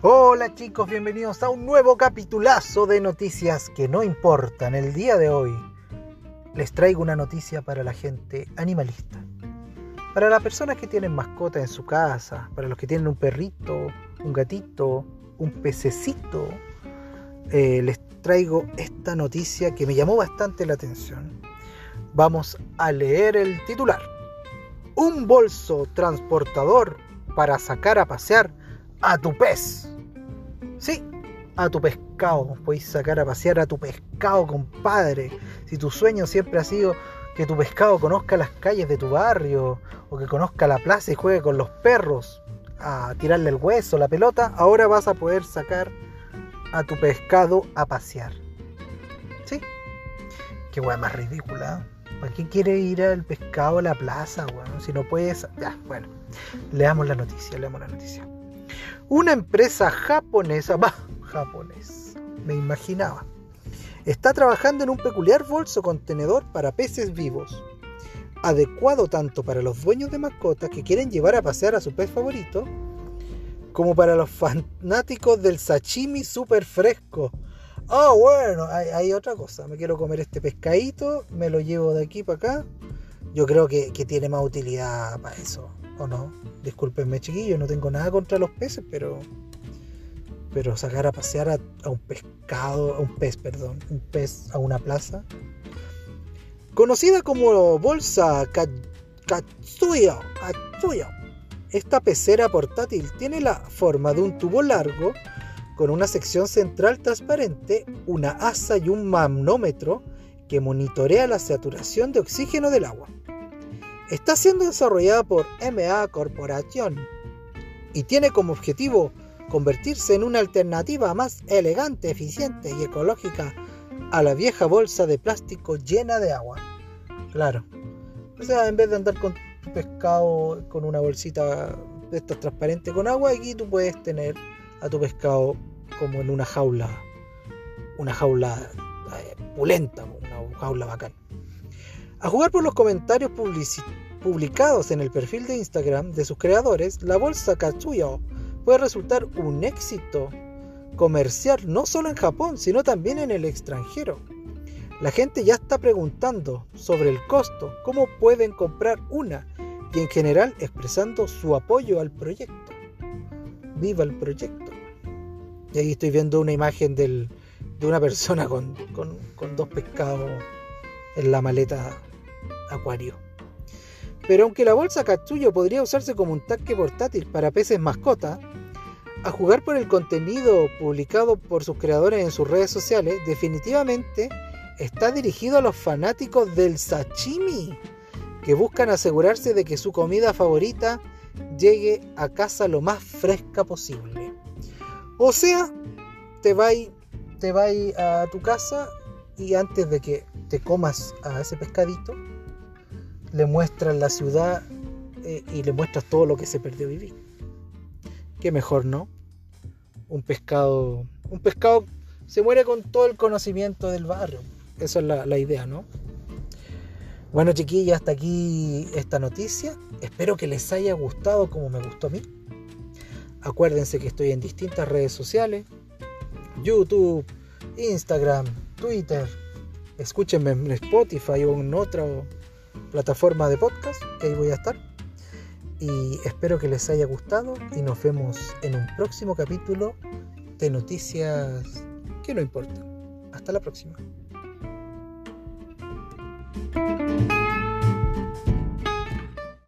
Hola chicos, bienvenidos a un nuevo capitulazo de noticias que no importan. El día de hoy les traigo una noticia para la gente animalista. Para las personas que tienen mascota en su casa, para los que tienen un perrito, un gatito, un pececito, eh, les traigo esta noticia que me llamó bastante la atención. Vamos a leer el titular. Un bolso transportador para sacar a pasear a tu pez. Sí, a tu pescado. Podéis sacar a pasear a tu pescado, compadre. Si tu sueño siempre ha sido que tu pescado conozca las calles de tu barrio o que conozca la plaza y juegue con los perros a tirarle el hueso, la pelota, ahora vas a poder sacar a tu pescado a pasear. ¿Sí? Qué weá más ridícula. ¿Para qué quiere ir al pescado a la plaza, weón? Si no puedes. Ya, bueno. Leamos la noticia, leamos la noticia. Una empresa japonesa, va, japonés, me imaginaba, está trabajando en un peculiar bolso contenedor para peces vivos, adecuado tanto para los dueños de mascotas que quieren llevar a pasear a su pez favorito, como para los fanáticos del sashimi súper fresco. Ah, bueno, hay, otra cosa. Me quiero comer este pescadito, me lo llevo de aquí para acá. Yo creo que tiene más utilidad para eso, ¿o no? Discúlpenme, chiquillos, no tengo nada contra los peces, pero. Pero sacar a pasear a, un pescado, a un pez, perdón, un pez a una plaza. Conocida como bolsa Katsuya, Katsuya. Esta pecera portátil tiene la forma de un tubo largo con una sección central transparente, una asa y un manómetro que monitorea la saturación de oxígeno del agua. Está siendo desarrollada por MA Corporation y tiene como objetivo convertirse en una alternativa más elegante, eficiente y ecológica a la vieja bolsa de plástico llena de agua. Claro. O sea, en vez de andar con pescado con una bolsita de estas transparente con agua, aquí tú puedes tener a tu pescado como en una jaula, una jaula eh, pulenta, una jaula bacán. A jugar por los comentarios publicados en el perfil de Instagram de sus creadores, la bolsa Katsuyo puede resultar un éxito comercial no solo en Japón, sino también en el extranjero. La gente ya está preguntando sobre el costo, cómo pueden comprar una y en general expresando su apoyo al proyecto. Viva el proyecto. Y ahí estoy viendo una imagen de una persona con dos pescados en la maleta acuario. Pero aunque la bolsa Katsuyo podría usarse como un tanque portátil para peces mascota, a jugar por el contenido publicado por sus creadores en sus redes sociales, definitivamente está dirigido a los fanáticos del sashimi, que buscan asegurarse de que su comida favorita llegue a casa lo más fresca posible. O sea, te vas te a tu casa y antes de que te comas a ese pescadito, le muestras la ciudad eh, y le muestras todo lo que se perdió vivir. Qué mejor, ¿no? Un pescado. Un pescado se muere con todo el conocimiento del barrio. Esa es la, la idea, ¿no? Bueno, chiquillos, hasta aquí esta noticia. Espero que les haya gustado como me gustó a mí. Acuérdense que estoy en distintas redes sociales: YouTube, Instagram, Twitter. Escúchenme en Spotify o en otra plataforma de podcast, que ahí voy a estar. Y espero que les haya gustado y nos vemos en un próximo capítulo de Noticias que no importan. Hasta la próxima.